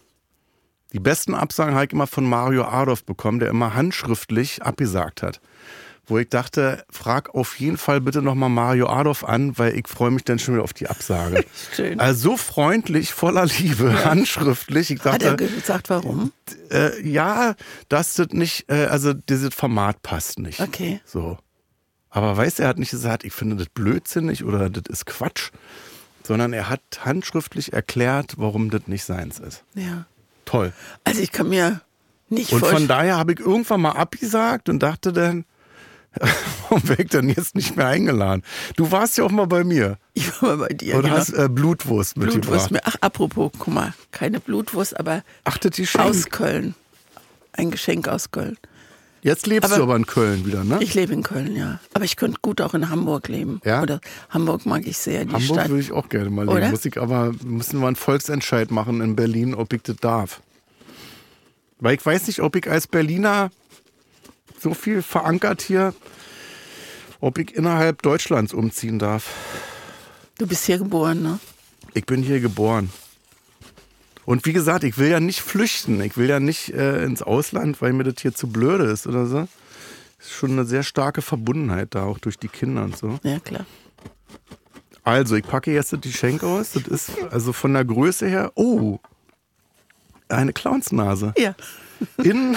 Die besten Absagen habe ich immer von Mario Adolf bekommen, der immer handschriftlich abgesagt hat wo ich dachte, frag auf jeden Fall bitte nochmal Mario Adolf an, weil ich freue mich dann schon wieder auf die Absage. Schön. Also so freundlich, voller Liebe, ja. handschriftlich. Ich dachte, Hat er gesagt, warum? Äh, ja, dass das nicht, äh, also dieses Format passt nicht. Okay. So. Aber weißt du, er hat nicht gesagt, ich finde das blödsinnig oder das ist Quatsch, sondern er hat handschriftlich erklärt, warum das nicht seins ist. Ja. Toll. Also ich kann mir nicht Und von daher habe ich irgendwann mal abgesagt und dachte dann, Warum wäre ich denn jetzt nicht mehr eingeladen? Du warst ja auch mal bei mir. Ich war mal bei dir. Und genau. hast äh, Blutwurst mitgebracht. Blutwurst mit, ach, apropos, guck mal, keine Blutwurst, aber Achtet die aus Köln. Ein Geschenk aus Köln. Jetzt lebst aber du aber in Köln wieder, ne? Ich lebe in Köln, ja. Aber ich könnte gut auch in Hamburg leben. Ja? Oder Hamburg mag ich sehr, die Hamburg Stadt. würde ich auch gerne mal leben. Oder? Muss ich aber, müssen wir einen Volksentscheid machen in Berlin, ob ich das darf. Weil ich weiß nicht, ob ich als Berliner so viel verankert hier, ob ich innerhalb Deutschlands umziehen darf. Du bist hier geboren, ne? Ich bin hier geboren. Und wie gesagt, ich will ja nicht flüchten. Ich will ja nicht äh, ins Ausland, weil mir das hier zu blöde ist oder so. Ist schon eine sehr starke Verbundenheit da, auch durch die Kinder und so. Ja, klar. Also, ich packe jetzt die Schenk aus. Das ist also von der Größe her. Oh, eine Clownsnase. Ja. In,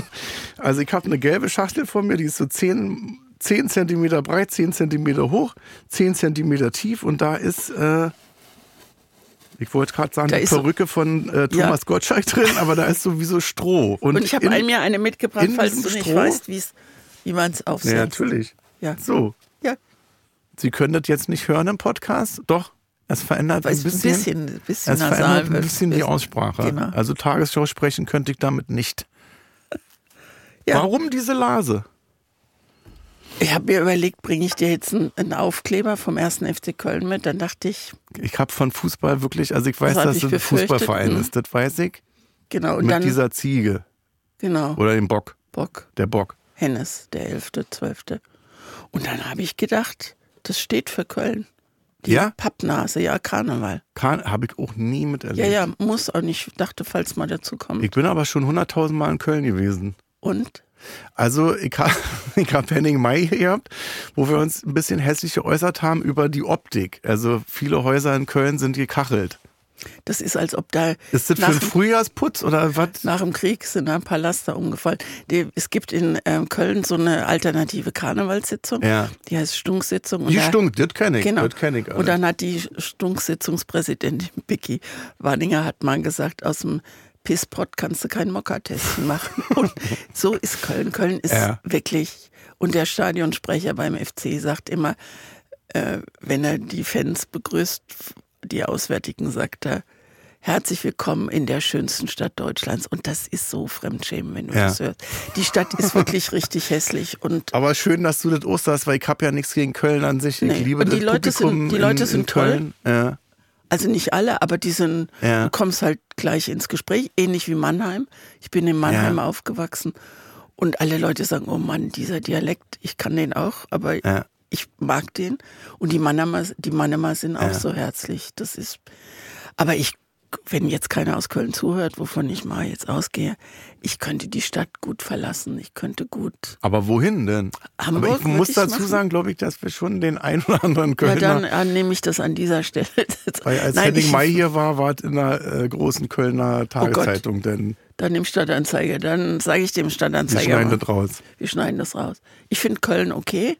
also ich habe eine gelbe Schachtel vor mir, die ist so 10, 10 cm breit, 10 cm hoch, 10 cm tief und da ist, äh, ich wollte gerade sagen, da die Perücke von äh, Thomas ja. Gottschalk drin, aber da ist sowieso Stroh. Und, und ich habe mir eine mitgebracht, falls du nicht Stroh, weißt, wie man es aufsetzt. Ja, natürlich. Ja. So. Ja. Sie können das jetzt nicht hören im Podcast? Doch. Es verändert ein bisschen, ein bisschen, bisschen es verändert ein bisschen die Aussprache. Genau. Also Tagesschau sprechen könnte ich damit nicht. Ja. Warum diese Lase? Ich habe mir überlegt, bringe ich dir jetzt einen, Aufkleber vom ersten FC Köln mit? Dann dachte ich. Ich habe von Fußball wirklich, also ich weiß, dass es ein Fußballverein ist, das weiß ich. Genau. Und mit dann, dieser Ziege. Genau. Oder dem Bock. Bock. Der Bock. Hennes, der 11., 12. Und dann habe ich gedacht, das steht für Köln. Die ja? Pappnase, ja, Karneval. Kar habe ich auch nie miterlebt. Ja, ja, muss auch nicht. Ich dachte, falls mal dazu kommt. Ich bin aber schon hunderttausend Mal in Köln gewesen. Und? Also ich habe ich hab Henning May gehabt, wo wir uns ein bisschen hässlich geäußert haben über die Optik. Also viele Häuser in Köln sind gekachelt. Das ist, als ob da. Ist das für einen Frühjahrsputz oder was? Nach dem Krieg sind ein paar Laster umgefallen. es gibt in ähm, Köln so eine alternative Karnevalssitzung. Ja. Die heißt Stunksitzung. Die Stunk, das kenne ich. Genau. Das kenn ich und dann hat die Stunksitzungspräsidentin Vicky Warninger hat mal gesagt, aus dem Pisspot kannst du keinen Mokka-Testen machen. Und so ist Köln. Köln ist ja. wirklich. Und der Stadionsprecher beim FC sagt immer, äh, wenn er die Fans begrüßt, die Auswärtigen, sagt er, herzlich willkommen in der schönsten Stadt Deutschlands. Und das ist so Fremdschämen, wenn du ja. das hörst. Die Stadt ist wirklich richtig hässlich. Und Aber schön, dass du das Osterst, weil ich habe ja nichts gegen Köln an sich. Ich nee. liebe und die das Leute Publikum sind, die Leute in, sind in Köln. Toll. Ja. Also nicht alle, aber die sind, ja. du kommst halt gleich ins Gespräch, ähnlich wie Mannheim. Ich bin in Mannheim ja. aufgewachsen und alle Leute sagen, oh Mann, dieser Dialekt, ich kann den auch, aber ja. ich mag den. Und die Mannheimer, die Mannheimer sind auch so herzlich. Das ist, aber ich wenn jetzt keiner aus Köln zuhört, wovon ich mal jetzt ausgehe, ich könnte die Stadt gut verlassen. Ich könnte gut. Aber wohin denn? Hamburg. Aber ich muss dazu machen. sagen, glaube ich, dass wir schon den einen oder anderen Kölner. Ja, dann äh, nehme ich das an dieser Stelle. Weil als Nein, Henning Mai hier war, war es in der äh, großen Kölner oh Tageszeitung. Oh denn dann im Stadtanzeiger. Dann sage ich dem Stadtanzeiger. Wir schneiden das raus. Wir schneiden das raus. Ich finde Köln okay.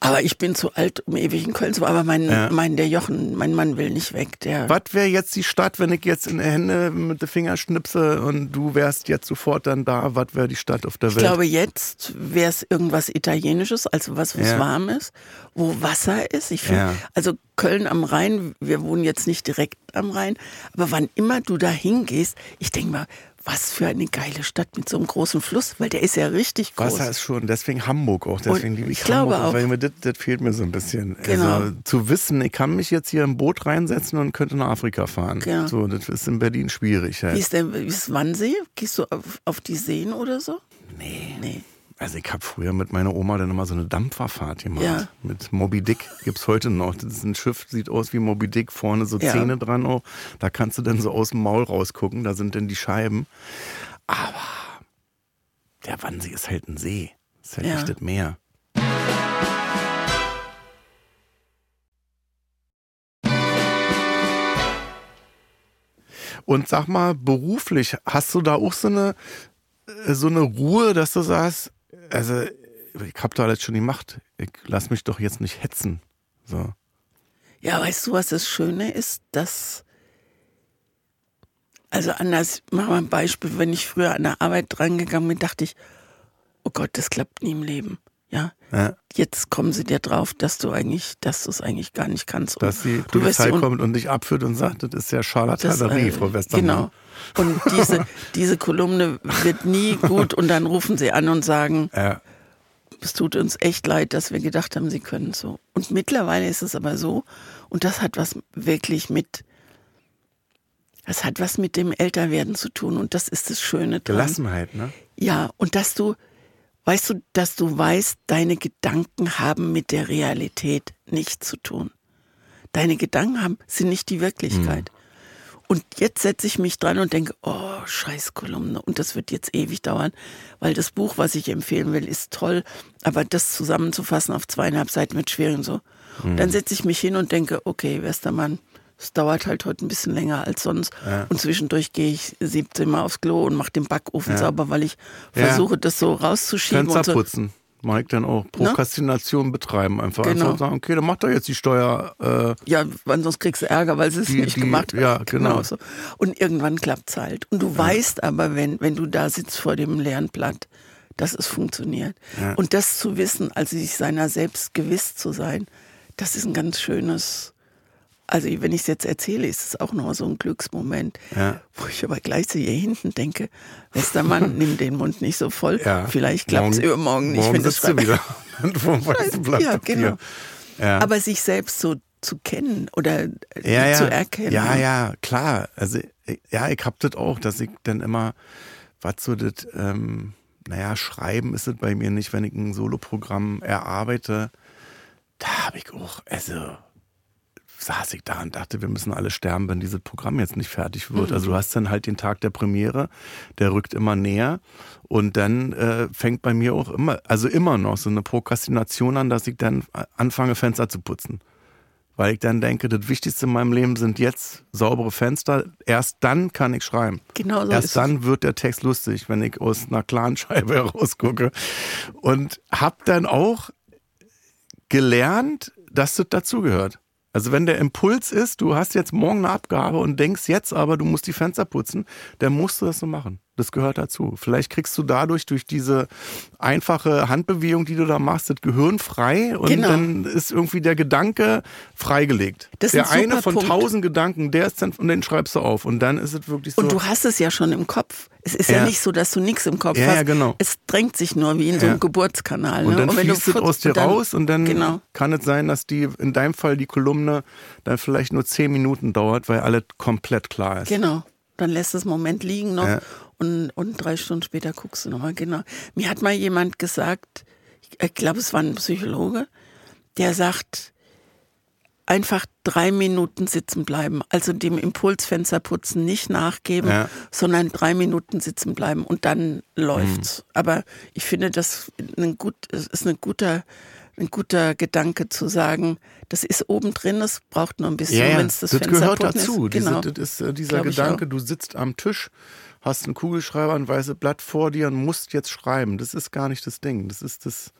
Aber ich bin zu alt, um ewig in Köln zu. Aber mein, ja. mein, der Jochen, mein Mann will nicht weg. Der Was wäre jetzt die Stadt, wenn ich jetzt in die Hände mit den Fingern schnipse und du wärst jetzt sofort dann da? Was wäre die Stadt auf der Welt? Ich glaube, jetzt wäre es irgendwas Italienisches, also was, was ja. warm ist, wo Wasser ist. Ich finde, ja. also Köln am Rhein, wir wohnen jetzt nicht direkt am Rhein, aber wann immer du da hingehst, ich denke mal, was für eine geile Stadt mit so einem großen Fluss, weil der ist ja richtig groß. Wasser ist schon, deswegen Hamburg auch, deswegen liebe ich, ich Hamburg, glaube auch. weil mir das, das fehlt mir so ein bisschen. Genau. Also, zu wissen, ich kann mich jetzt hier im Boot reinsetzen und könnte nach Afrika fahren. Genau. So, das ist in Berlin schwierig. Halt. Wie ist der wie ist Wannsee? Gehst du auf, auf die Seen oder so? Nee. Nee. Also ich habe früher mit meiner Oma dann immer so eine Dampferfahrt gemacht. Ja. Mit Moby Dick gibt es heute noch. Das ist ein Schiff, sieht aus wie Moby Dick, vorne so ja. Zähne dran auch. Da kannst du dann so aus dem Maul rausgucken, da sind dann die Scheiben. Aber der Wannsee ist halt ein See. Das ist halt ja. nicht das Meer. Und sag mal, beruflich, hast du da auch so eine, äh, so eine Ruhe, dass du sagst, also ich hab da alles schon gemacht, ich lass mich doch jetzt nicht hetzen. So. Ja, weißt du, was das Schöne ist, dass also anders, machen wir ein Beispiel, wenn ich früher an der Arbeit drangegangen bin, dachte ich, oh Gott, das klappt nie im Leben. Ja? ja. Jetzt kommen sie dir drauf, dass du eigentlich, dass du es eigentlich gar nicht kannst. dass die Polizei kommt und dich abführt und sagt, das ist ja Scharlatanerie, äh, Frau Westermann. Genau. Und diese, diese Kolumne wird nie gut und dann rufen sie an und sagen, ja. es tut uns echt leid, dass wir gedacht haben, sie können so. Und mittlerweile ist es aber so, und das hat was wirklich mit das hat was mit dem Älterwerden zu tun und das ist das Schöne dran. Gelassenheit, ne? Ja, und dass du, weißt du, dass du weißt, deine Gedanken haben mit der Realität nichts zu tun. Deine Gedanken haben, sind nicht die Wirklichkeit. Hm. Und jetzt setze ich mich dran und denke, oh, scheiß Kolumne. Und das wird jetzt ewig dauern, weil das Buch, was ich empfehlen will, ist toll. Aber das zusammenzufassen auf zweieinhalb Seiten wird schwer und so. Hm. Dann setze ich mich hin und denke, okay, Westermann, es dauert halt heute ein bisschen länger als sonst. Ja. Und zwischendurch gehe ich 17 Mal aufs Klo und mache den Backofen ja. sauber, weil ich versuche, ja. das so rauszuschieben. Fenster putzen. Mach ich dann auch ne? Prokrastination ne? betreiben. Einfach, genau. einfach sagen, okay, dann macht er jetzt die Steuer. Äh, ja, weil sonst kriegst du Ärger, weil sie es nicht die, gemacht hat. Ja, genau. genau so. Und irgendwann klappt es halt. Und du weißt aber, wenn, wenn du da sitzt vor dem leeren Blatt, dass es funktioniert. Und das zu wissen, also sich seiner selbst gewiss zu sein, das ist ein ganz schönes also wenn ich es jetzt erzähle, ist es auch noch so ein Glücksmoment, ja. wo ich aber gleichzeitig hier hinten denke, Westermann, nimm den Mund nicht so voll, ja. vielleicht klappt es übermorgen nicht. Morgen sitzt du wieder vom weißen Blatt Ja, genau. Ja. Aber sich selbst so zu kennen oder zu erkennen. Ja, ja, klar. Also ja, ich hab das auch, dass ich dann immer, was so das, ähm, naja, schreiben ist es bei mir nicht, wenn ich ein Soloprogramm erarbeite, da habe ich auch, also saß ich da und dachte, wir müssen alle sterben, wenn dieses Programm jetzt nicht fertig wird. Mhm. Also du hast dann halt den Tag der Premiere, der rückt immer näher und dann äh, fängt bei mir auch immer, also immer noch so eine Prokrastination an, dass ich dann anfange, Fenster zu putzen. Weil ich dann denke, das Wichtigste in meinem Leben sind jetzt saubere Fenster. Erst dann kann ich schreiben. Genau so Erst dann es. wird der Text lustig, wenn ich aus einer klaren Scheibe herausgucke. Und hab dann auch gelernt, dass das dazugehört. Also wenn der Impuls ist, du hast jetzt morgen eine Abgabe und denkst jetzt aber, du musst die Fenster putzen, dann musst du das so machen. Das gehört dazu. Vielleicht kriegst du dadurch durch diese einfache Handbewegung, die du da machst, das Gehirn frei und genau. dann ist irgendwie der Gedanke freigelegt. Das der ein eine von tausend Gedanken, der ist dann und den schreibst du auf und dann ist es wirklich so. Und du hast es ja schon im Kopf. Es ist ja, ja nicht so, dass du nichts im Kopf ja, hast. Ja, genau. Es drängt sich nur wie in so einem Geburtskanal. Ne? Und dann und fließt es aus dir raus und dann genau. kann es sein, dass die in deinem Fall die Kolumne dann vielleicht nur zehn Minuten dauert, weil alles komplett klar ist. Genau. Dann lässt es Moment liegen noch und, und drei Stunden später guckst du nochmal genau. Mir hat mal jemand gesagt, ich glaube, es war ein Psychologe, der sagt, einfach drei Minuten sitzen bleiben. Also dem Impulsfensterputzen nicht nachgeben, ja. sondern drei Minuten sitzen bleiben und dann läuft's. Mhm. Aber ich finde, das ein gut, ist ein guter, ein guter Gedanke zu sagen, das ist oben drin, es braucht nur ein bisschen, ja, wenn es das, das Fenster gehört dazu. Genau. Diese, das ist äh, dieser Gedanke, du sitzt am Tisch hast einen Kugelschreiber, ein weißes Blatt vor dir und musst jetzt schreiben. Das ist gar nicht das Ding. Das ist das,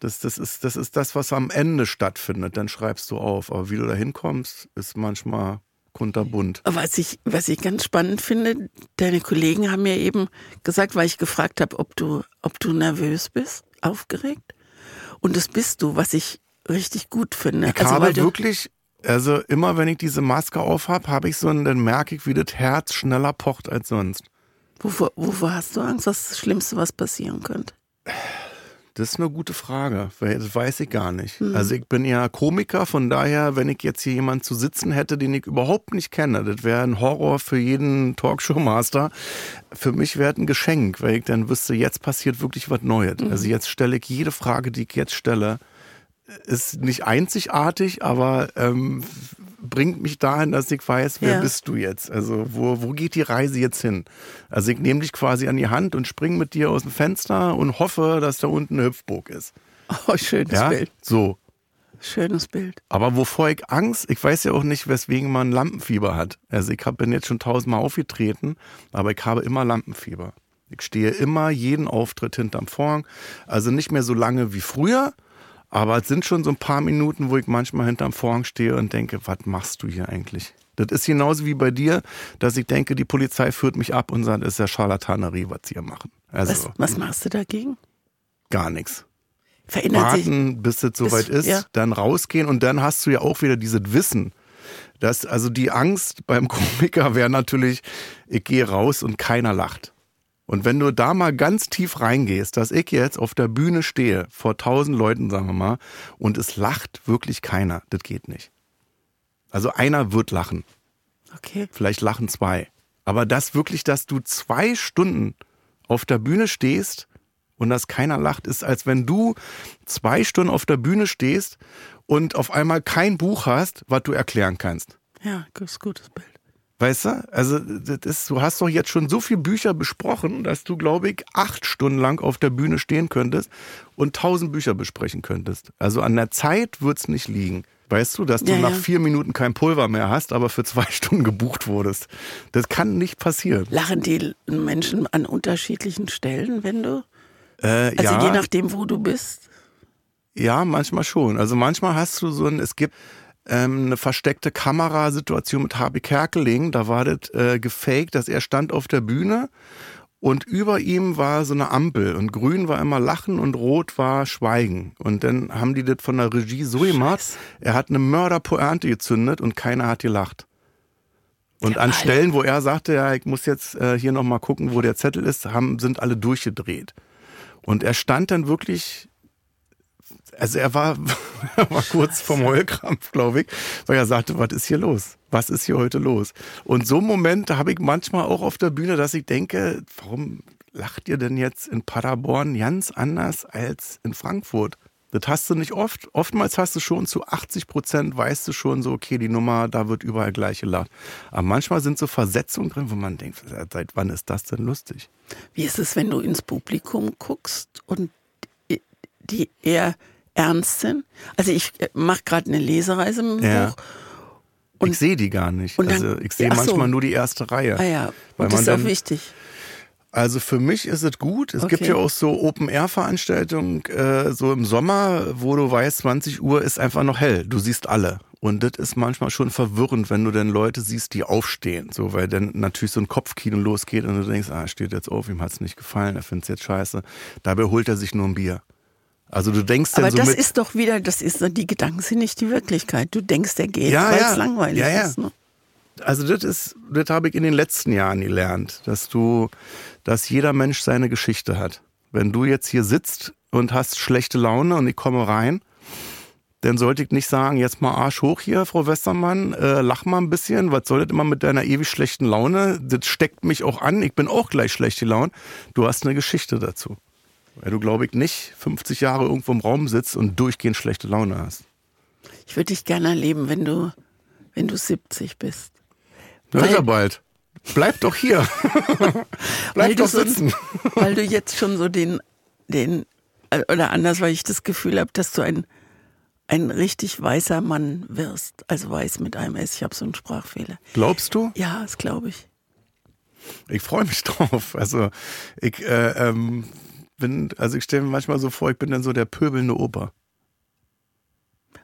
das, das, ist, das ist das, was am Ende stattfindet. Dann schreibst du auf. Aber wie du da hinkommst, ist manchmal kunterbunt. Was ich, was ich ganz spannend finde, deine Kollegen haben mir eben gesagt, weil ich gefragt habe, ob du, ob du nervös bist, aufgeregt. Und das bist du, was ich richtig gut finde. Ich also, habe wirklich also immer wenn ich diese Maske aufhab, habe ich so einen, dann merke ich, wie das Herz schneller pocht als sonst. Wovor, wovor hast du Angst? Was ist das Schlimmste, was passieren könnte? Das ist eine gute Frage, weil das weiß ich gar nicht. Mhm. Also ich bin ja Komiker, von daher, wenn ich jetzt hier jemanden zu sitzen hätte, den ich überhaupt nicht kenne, das wäre ein Horror für jeden Talkshow-Master. Für mich wäre es ein Geschenk, weil ich dann wüsste, jetzt passiert wirklich was Neues. Mhm. Also jetzt stelle ich jede Frage, die ich jetzt stelle, ist nicht einzigartig, aber ähm, bringt mich dahin, dass ich weiß, wer ja. bist du jetzt? Also wo, wo geht die Reise jetzt hin? Also ich nehme dich quasi an die Hand und springe mit dir aus dem Fenster und hoffe, dass da unten eine Hüpfburg ist. Oh, schönes ja? Bild. So. Schönes Bild. Aber wovor ich Angst, ich weiß ja auch nicht, weswegen man Lampenfieber hat. Also ich hab, bin jetzt schon tausendmal aufgetreten, aber ich habe immer Lampenfieber. Ich stehe immer jeden Auftritt hinterm Vorhang. Also nicht mehr so lange wie früher, aber es sind schon so ein paar Minuten, wo ich manchmal hinterm Vorhang stehe und denke, was machst du hier eigentlich? Das ist genauso wie bei dir, dass ich denke, die Polizei führt mich ab und sagt, es ist ja Charlatanerie, was sie hier machen. Also, was, was machst du dagegen? Gar nichts. Verändert Warten, sich, bis es soweit ist, ja. dann rausgehen und dann hast du ja auch wieder dieses Wissen. Dass, also die Angst beim Komiker wäre natürlich, ich gehe raus und keiner lacht. Und wenn du da mal ganz tief reingehst, dass ich jetzt auf der Bühne stehe, vor tausend Leuten, sagen wir mal, und es lacht wirklich keiner, das geht nicht. Also einer wird lachen. Okay. Vielleicht lachen zwei. Aber das wirklich, dass du zwei Stunden auf der Bühne stehst und dass keiner lacht, ist, als wenn du zwei Stunden auf der Bühne stehst und auf einmal kein Buch hast, was du erklären kannst. Ja, das ist ein gutes Bild. Weißt du? Also, das ist, du hast doch jetzt schon so viele Bücher besprochen, dass du, glaube ich, acht Stunden lang auf der Bühne stehen könntest und tausend Bücher besprechen könntest. Also an der Zeit wird's nicht liegen. Weißt du, dass du ja, nach ja. vier Minuten kein Pulver mehr hast, aber für zwei Stunden gebucht wurdest. Das kann nicht passieren. Lachen die Menschen an unterschiedlichen Stellen, wenn du? Äh, also ja. je nachdem, wo du bist? Ja, manchmal schon. Also manchmal hast du so ein, es gibt ähm, eine versteckte Kamerasituation mit Harvey Kerkeling. Da war das äh, gefaked, dass er stand auf der Bühne und über ihm war so eine Ampel und grün war immer Lachen und rot war Schweigen. Und dann haben die das von der Regie so gemacht, er hat eine Mörderpointe gezündet und keiner hat gelacht. Und an Stellen, wo er sagte, ja, ich muss jetzt äh, hier nochmal gucken, wo der Zettel ist, haben, sind alle durchgedreht. Und er stand dann wirklich also er war, er war kurz vom Heulkrampf, glaube ich, weil er sagte, was ist hier los? Was ist hier heute los? Und so Momente habe ich manchmal auch auf der Bühne, dass ich denke, warum lacht ihr denn jetzt in Paderborn ganz anders als in Frankfurt? Das hast du nicht oft. Oftmals hast du schon zu 80 Prozent, weißt du schon so, okay, die Nummer, da wird überall gleich gelacht. Aber manchmal sind so Versetzungen drin, wo man denkt, seit wann ist das denn lustig? Wie ist es, wenn du ins Publikum guckst und die eher ernst sind? Also ich äh, mache gerade eine Lesereise mit dem ja. Buch. Und ich sehe die gar nicht. Dann, also ich sehe manchmal so. nur die erste Reihe. Ah ja, und das ist auch wichtig. Also für mich ist es gut. Es okay. gibt ja auch so Open-Air-Veranstaltungen äh, so im Sommer, wo du weißt, 20 Uhr ist einfach noch hell. Du siehst alle. Und das ist manchmal schon verwirrend, wenn du dann Leute siehst, die aufstehen. So, weil dann natürlich so ein Kopfkino losgeht und du denkst, ah, er steht jetzt auf, ihm hat es nicht gefallen, er findet es jetzt scheiße. Dabei holt er sich nur ein Bier. Also du denkst dann Aber so das ist doch wieder, das ist die Gedanken sind nicht die Wirklichkeit. Du denkst, der geht, ja, weil es ja. langweilig ja, ja. ist. Ne? Also das ist, das habe ich in den letzten Jahren gelernt, dass du, dass jeder Mensch seine Geschichte hat. Wenn du jetzt hier sitzt und hast schlechte Laune und ich komme rein, dann sollte ich nicht sagen, jetzt mal Arsch hoch hier, Frau Westermann, äh, lach mal ein bisschen, was soll das immer mit deiner ewig schlechten Laune? Das steckt mich auch an, ich bin auch gleich schlecht gelaunt. Du hast eine Geschichte dazu. Weil du, glaube ich, nicht 50 Jahre irgendwo im Raum sitzt und durchgehend schlechte Laune hast. Ich würde dich gerne erleben, wenn du, wenn du 70 bist. Na, ist ja bald. Bleib doch hier. Bleib doch sitzen. So, weil du jetzt schon so den, den, oder anders, weil ich das Gefühl habe, dass du ein, ein richtig weißer Mann wirst. Also weiß mit einem S. Ich habe so einen Sprachfehler. Glaubst du? Ja, das glaube ich. Ich freue mich drauf. Also ich äh, ähm, bin, also ich stelle mir manchmal so vor, ich bin dann so der pöbelnde Opa.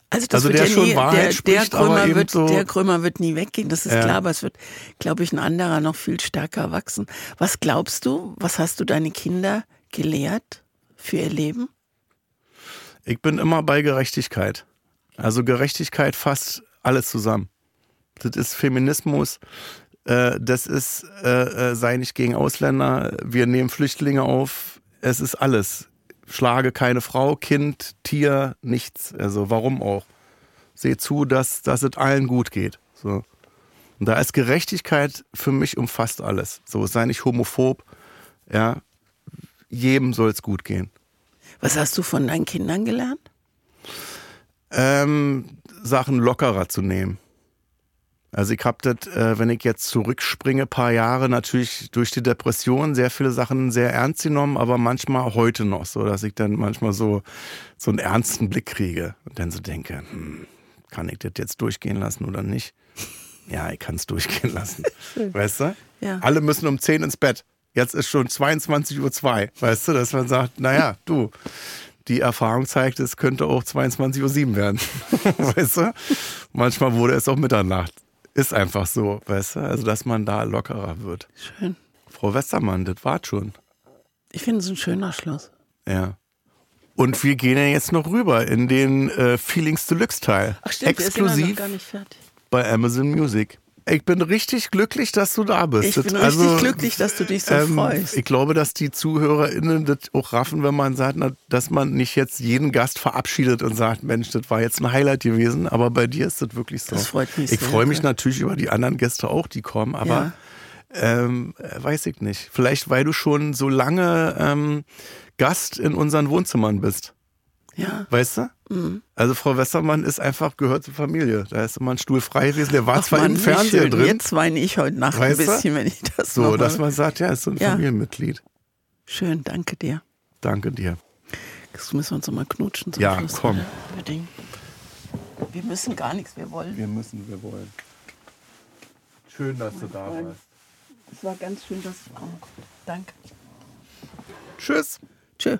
Also, das also wird der ja schon nie, Wahrheit der, spricht, der Krömer wird, so der Krömer wird nie weggehen, das ist ja. klar, aber es wird, glaube ich, ein anderer noch viel stärker wachsen. Was glaubst du, was hast du deine Kinder gelehrt für ihr Leben? Ich bin immer bei Gerechtigkeit. Also Gerechtigkeit fasst alles zusammen. Das ist Feminismus, äh, das ist äh, äh, sei nicht gegen Ausländer, wir nehmen Flüchtlinge auf, es ist alles schlage keine Frau, Kind, Tier, nichts. Also warum auch? Sehe zu, dass, dass es allen gut geht. So. Und da ist Gerechtigkeit für mich umfasst alles. So, sei nicht homophob, ja. Jedem soll es gut gehen. Was hast du von deinen Kindern gelernt? Ähm, Sachen lockerer zu nehmen. Also ich habe das, äh, wenn ich jetzt zurückspringe, paar Jahre natürlich durch die Depression sehr viele Sachen sehr ernst genommen, aber manchmal heute noch so, dass ich dann manchmal so so einen ernsten Blick kriege und dann so denke, hm, kann ich das jetzt durchgehen lassen oder nicht? Ja, ich kann es durchgehen lassen. weißt du? Ja. Alle müssen um 10 ins Bett. Jetzt ist schon 22.02 Uhr. Weißt du, dass man sagt, naja, du, die Erfahrung zeigt, es könnte auch 22.07 Uhr werden. weißt du? Manchmal wurde es auch Mitternacht. Ist einfach so, weißt du? Also, dass man da lockerer wird. Schön. Frau Westermann, das war schon. Ich finde es ein schöner Schluss. Ja. Und wir gehen ja jetzt noch rüber in den äh, Feelings Deluxe Teil. Ach stimmt, Exklusiv wir sind noch gar nicht fertig. bei Amazon Music. Ich bin richtig glücklich, dass du da bist. Ich bin also, richtig glücklich, dass du dich so ähm, freust. Ich glaube, dass die ZuhörerInnen das auch raffen, wenn man sagt, dass man nicht jetzt jeden Gast verabschiedet und sagt, Mensch, das war jetzt ein Highlight gewesen, aber bei dir ist das wirklich so. Das freut mich Ich freue mich natürlich über die anderen Gäste auch, die kommen, aber ja. ähm, weiß ich nicht. Vielleicht, weil du schon so lange ähm, Gast in unseren Wohnzimmern bist. Ja. Weißt du? Mhm. Also Frau Westermann ist einfach, gehört zur Familie. Da ist immer ein Stuhl frei gewesen. Der war Ach zwar Mann, im Fernsehen drin. Jetzt weine ich heute Nacht weißt ein bisschen, wenn ich das So, noch dass man sagt, ja, ist so ein ja. Familienmitglied. Schön, danke dir. Danke dir. Jetzt müssen wir uns nochmal knutschen zum ja, Schluss. komm. Wir müssen gar nichts, wir wollen. Wir müssen, wir wollen. Schön, dass du da warst. Es war ganz schön, dass du kommst. Danke. Tschüss. Tschüss.